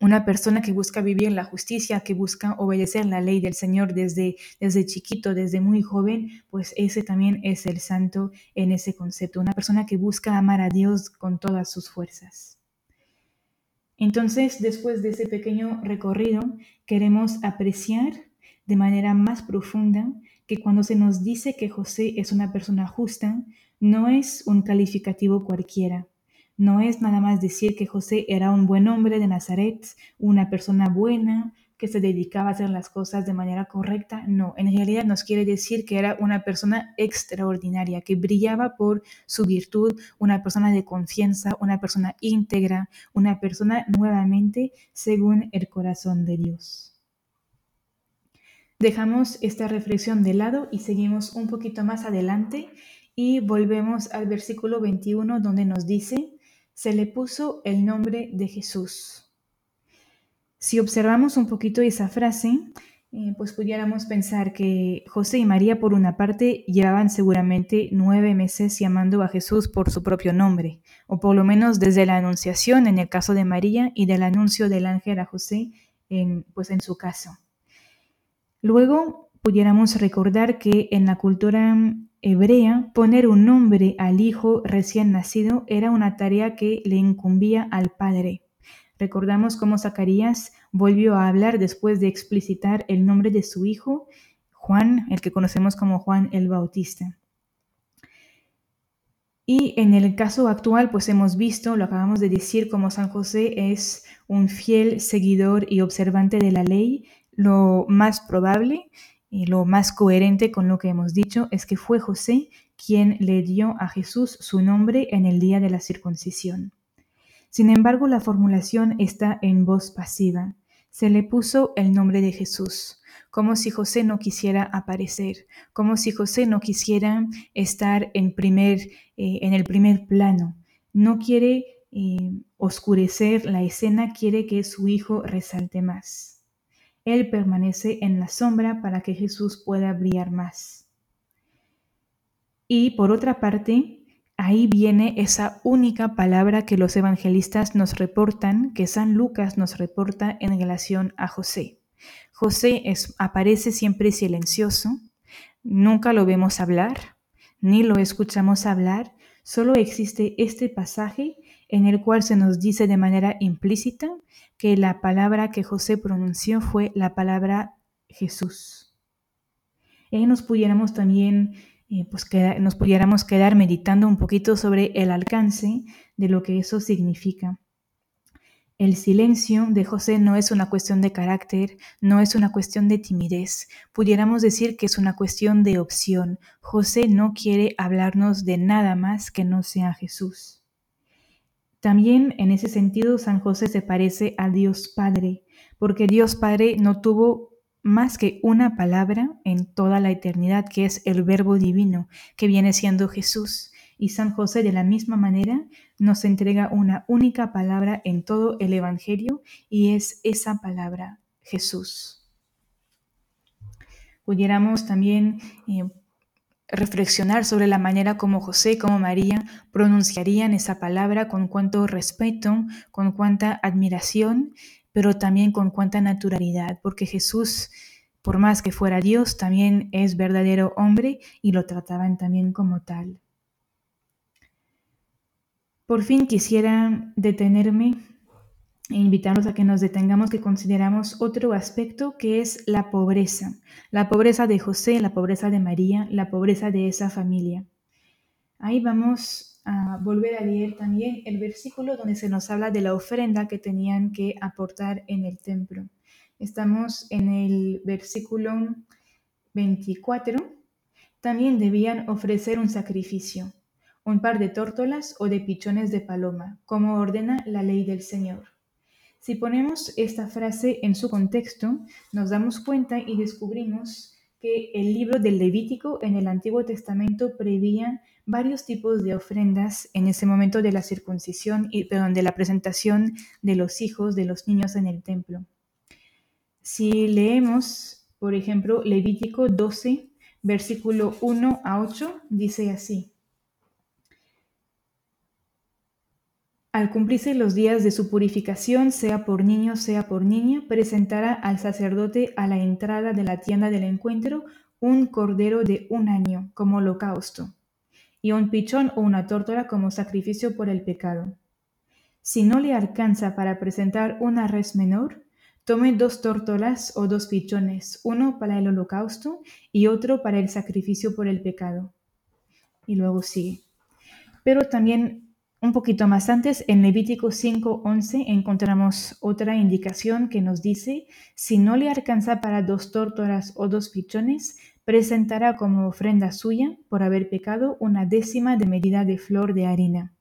Una persona que busca vivir la justicia, que busca obedecer la ley del Señor desde, desde chiquito, desde muy joven, pues ese también es el santo en ese concepto. Una persona que busca amar a Dios con todas sus fuerzas. Entonces, después de ese pequeño recorrido, queremos apreciar de manera más profunda que cuando se nos dice que José es una persona justa, no es un calificativo cualquiera, no es nada más decir que José era un buen hombre de Nazaret, una persona buena, que se dedicaba a hacer las cosas de manera correcta. No, en realidad nos quiere decir que era una persona extraordinaria, que brillaba por su virtud, una persona de confianza, una persona íntegra, una persona nuevamente según el corazón de Dios. Dejamos esta reflexión de lado y seguimos un poquito más adelante y volvemos al versículo 21 donde nos dice, se le puso el nombre de Jesús. Si observamos un poquito esa frase, eh, pues pudiéramos pensar que José y María, por una parte, llevaban seguramente nueve meses llamando a Jesús por su propio nombre, o por lo menos desde la anunciación en el caso de María y del anuncio del ángel a José pues en su caso. Luego pudiéramos recordar que en la cultura hebrea, poner un nombre al hijo recién nacido era una tarea que le incumbía al padre. Recordamos cómo Zacarías volvió a hablar después de explicitar el nombre de su hijo, Juan, el que conocemos como Juan el Bautista. Y en el caso actual, pues hemos visto, lo acabamos de decir, como San José es un fiel seguidor y observante de la ley, lo más probable y lo más coherente con lo que hemos dicho es que fue José quien le dio a Jesús su nombre en el día de la circuncisión. Sin embargo, la formulación está en voz pasiva. Se le puso el nombre de Jesús, como si José no quisiera aparecer, como si José no quisiera estar en, primer, eh, en el primer plano. No quiere eh, oscurecer la escena, quiere que su hijo resalte más. Él permanece en la sombra para que Jesús pueda brillar más. Y por otra parte, ahí viene esa única palabra que los evangelistas nos reportan, que San Lucas nos reporta en relación a José. José aparece siempre silencioso, nunca lo vemos hablar, ni lo escuchamos hablar, solo existe este pasaje en el cual se nos dice de manera implícita que la palabra que José pronunció fue la palabra Jesús. Nos pudiéramos también, eh, pues nos pudiéramos quedar meditando un poquito sobre el alcance de lo que eso significa. El silencio de José no es una cuestión de carácter, no es una cuestión de timidez. Pudiéramos decir que es una cuestión de opción. José no quiere hablarnos de nada más que no sea Jesús. También en ese sentido San José se parece a Dios Padre, porque Dios Padre no tuvo más que una palabra en toda la eternidad, que es el Verbo Divino, que viene siendo Jesús. Y San José de la misma manera nos entrega una única palabra en todo el Evangelio y es esa palabra, Jesús. Pudiéramos también eh, reflexionar sobre la manera como José y como María pronunciarían esa palabra con cuánto respeto, con cuánta admiración, pero también con cuánta naturalidad, porque Jesús, por más que fuera Dios, también es verdadero hombre y lo trataban también como tal. Por fin quisiera detenerme e invitarnos a que nos detengamos, que consideramos otro aspecto que es la pobreza. La pobreza de José, la pobreza de María, la pobreza de esa familia. Ahí vamos a volver a leer también el versículo donde se nos habla de la ofrenda que tenían que aportar en el templo. Estamos en el versículo 24. También debían ofrecer un sacrificio, un par de tórtolas o de pichones de paloma, como ordena la ley del Señor. Si ponemos esta frase en su contexto, nos damos cuenta y descubrimos que el libro del Levítico en el Antiguo Testamento prevía varios tipos de ofrendas en ese momento de la circuncisión y perdón, de la presentación de los hijos de los niños en el templo. Si leemos Por ejemplo, Levítico 12, versículo 1 a 8, dice así. Al cumplirse los días de su purificación, sea por niño, sea por niña, presentará al sacerdote a la entrada de la tienda del encuentro un cordero de un año como holocausto, y un pichón o una tórtola como sacrificio por el pecado. Si no le alcanza para presentar una res menor, tome dos tórtolas o dos pichones, uno para el holocausto y otro para el sacrificio por el pecado. Y luego sigue. Pero también un poquito más antes, en Levítico 5:11, encontramos otra indicación que nos dice, si no le alcanza para dos tórtolas o dos pichones, presentará como ofrenda suya, por haber pecado, una décima de medida de flor de harina.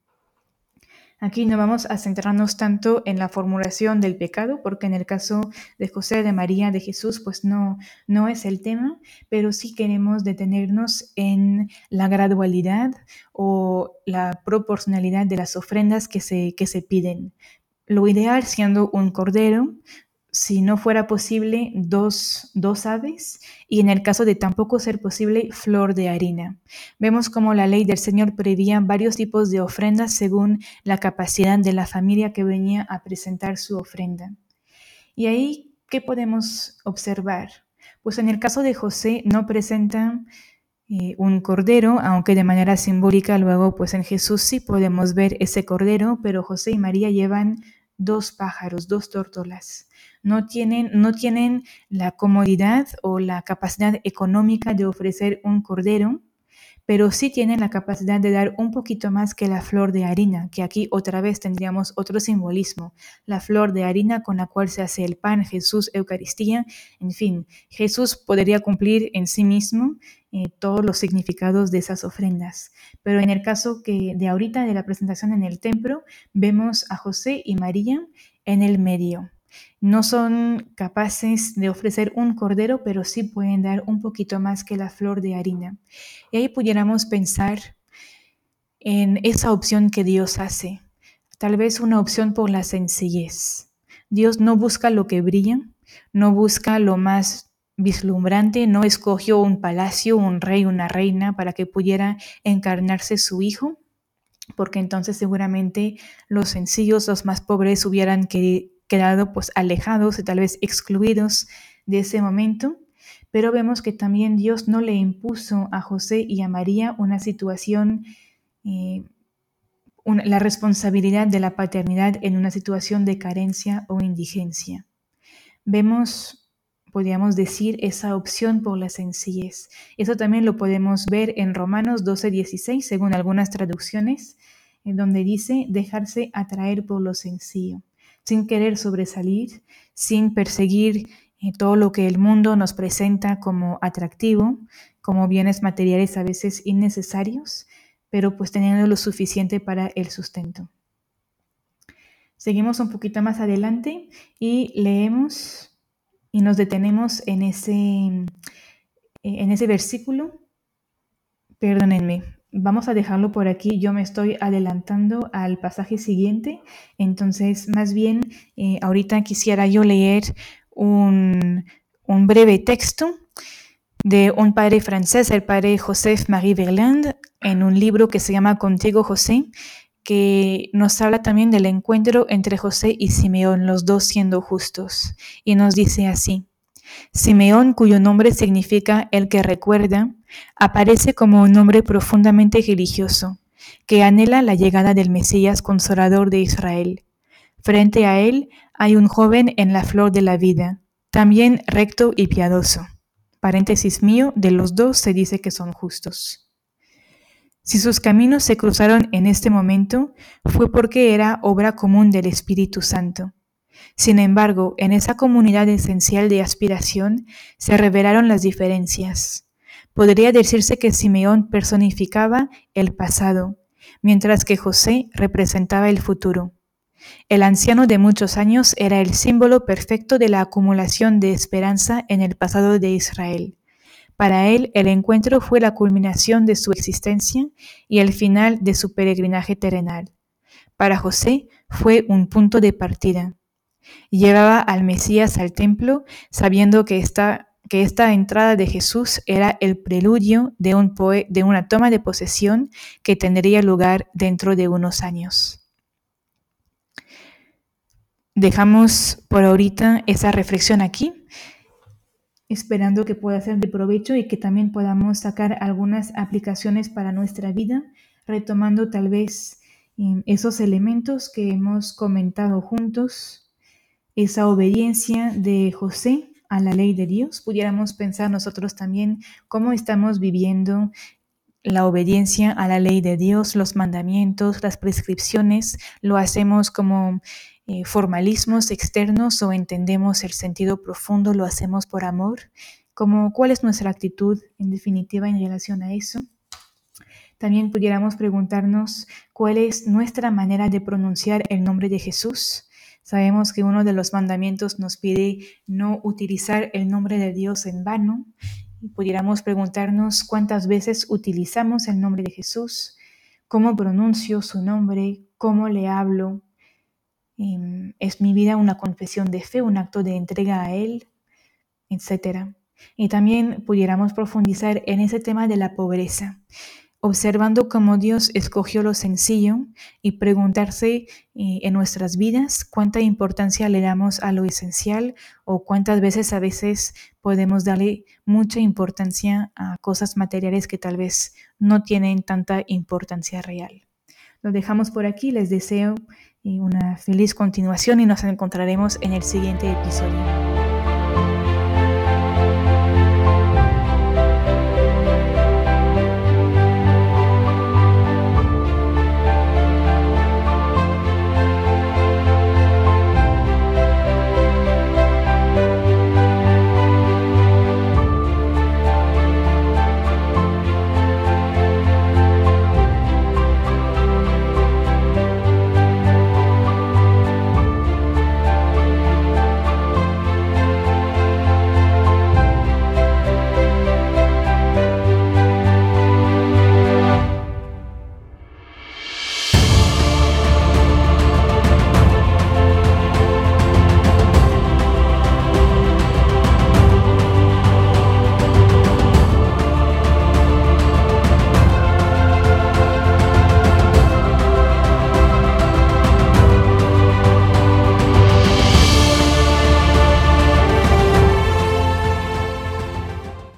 Aquí no vamos a centrarnos tanto en la formulación del pecado, porque en el caso de José, de María, de Jesús, pues no, no es el tema, pero sí queremos detenernos en la gradualidad o la proporcionalidad de las ofrendas que se, que se piden. Lo ideal siendo un cordero, si no fuera posible, dos, dos, aves y en el caso de tampoco ser posible, flor de harina. Vemos como la ley del Señor prevía varios tipos de ofrendas según la capacidad de la familia que venía a presentar su ofrenda. Y ahí, ¿qué podemos observar? Pues en el caso de José no presentan eh, un cordero, aunque de manera simbólica luego pues en Jesús sí podemos ver ese cordero, pero José y María llevan dos pájaros, dos tórtolas no tienen, no tienen la comodidad o la capacidad económica de ofrecer un cordero, pero sí tienen la capacidad de dar un poquito más que la flor de harina, que aquí otra vez tendríamos otro simbolismo, la flor de harina con la cual se hace el pan, Jesús, Eucaristía, en fin, Jesús podría cumplir en sí mismo eh, todos los significados de esas ofrendas. Pero en el caso que de ahorita de la presentación en el templo, vemos a José y María en el medio no son capaces de ofrecer un cordero, pero sí pueden dar un poquito más que la flor de harina. Y ahí pudiéramos pensar en esa opción que Dios hace, tal vez una opción por la sencillez. Dios no busca lo que brilla, no busca lo más vislumbrante, no escogió un palacio, un rey, una reina para que pudiera encarnarse su hijo, porque entonces seguramente los sencillos, los más pobres hubieran querido quedado pues alejados y tal vez excluidos de ese momento, pero vemos que también Dios no le impuso a José y a María una situación, eh, la responsabilidad de la paternidad en una situación de carencia o indigencia. Vemos, podríamos decir, esa opción por la sencillez. Eso también lo podemos ver en Romanos 12:16, según algunas traducciones, en donde dice dejarse atraer por lo sencillo sin querer sobresalir, sin perseguir eh, todo lo que el mundo nos presenta como atractivo, como bienes materiales a veces innecesarios, pero pues teniendo lo suficiente para el sustento. Seguimos un poquito más adelante y leemos y nos detenemos en ese, en ese versículo. Perdónenme, Vamos a dejarlo por aquí. Yo me estoy adelantando al pasaje siguiente. Entonces, más bien, eh, ahorita quisiera yo leer un, un, breve texto de un padre francés, el padre Joseph Marie Verland, en un libro que se llama Contigo José, que nos habla también del encuentro entre José y Simeón, los dos siendo justos. Y nos dice así. Simeón, cuyo nombre significa el que recuerda, aparece como un hombre profundamente religioso, que anhela la llegada del Mesías consolador de Israel. Frente a él hay un joven en la flor de la vida, también recto y piadoso. Paréntesis mío, de los dos se dice que son justos. Si sus caminos se cruzaron en este momento, fue porque era obra común del Espíritu Santo sin embargo, en esa comunidad esencial de aspiración se revelaron las diferencias. Podría decirse que Simeón personificaba el pasado, mientras que José representaba el futuro. El anciano de muchos años era el símbolo perfecto de la acumulación de esperanza en el pasado de Israel. Para él el encuentro fue la culminación de su existencia y el final de su peregrinaje terrenal. Para José fue un punto de partida. Llevaba al Mesías al templo sabiendo que esta que esta entrada de Jesús era el preludio de, un de una toma de posesión que tendría lugar dentro de unos años. Dejamos por ahorita esa reflexión aquí, esperando que pueda ser de provecho y que también podamos sacar algunas aplicaciones para nuestra vida, retomando tal vez em, esos elementos que hemos comentado juntos, esa obediencia de José a la ley de Dios, pudiéramos pensar nosotros también cómo estamos viviendo la obediencia a la ley de Dios, los mandamientos, las prescripciones, lo hacemos como eh, formalismos externos o entendemos el sentido profundo, lo hacemos por amor, como cuál es nuestra actitud en definitiva en relación a eso. También pudiéramos preguntarnos cuál es nuestra manera de pronunciar el nombre de Jesús. Sabemos que uno de los mandamientos nos pide no utilizar el nombre de Dios en vano. Y pudiéramos preguntarnos cuántas veces utilizamos el nombre de Jesús, cómo pronuncio su nombre, cómo le hablo, Em, es mi vida una confesión de fe, un acto de entrega a Él, etc. Y también pudiéramos profundizar en ese tema de la pobreza, observando cómo Dios escogió lo sencillo y preguntarse eh, en nuestras vidas cuánta importancia le damos a lo esencial o cuántas veces a veces podemos darle mucha importancia a cosas materiales que tal vez no tienen tanta importancia real. Lo dejamos por aquí, les deseo una feliz continuación y nos encontraremos en el siguiente episodio.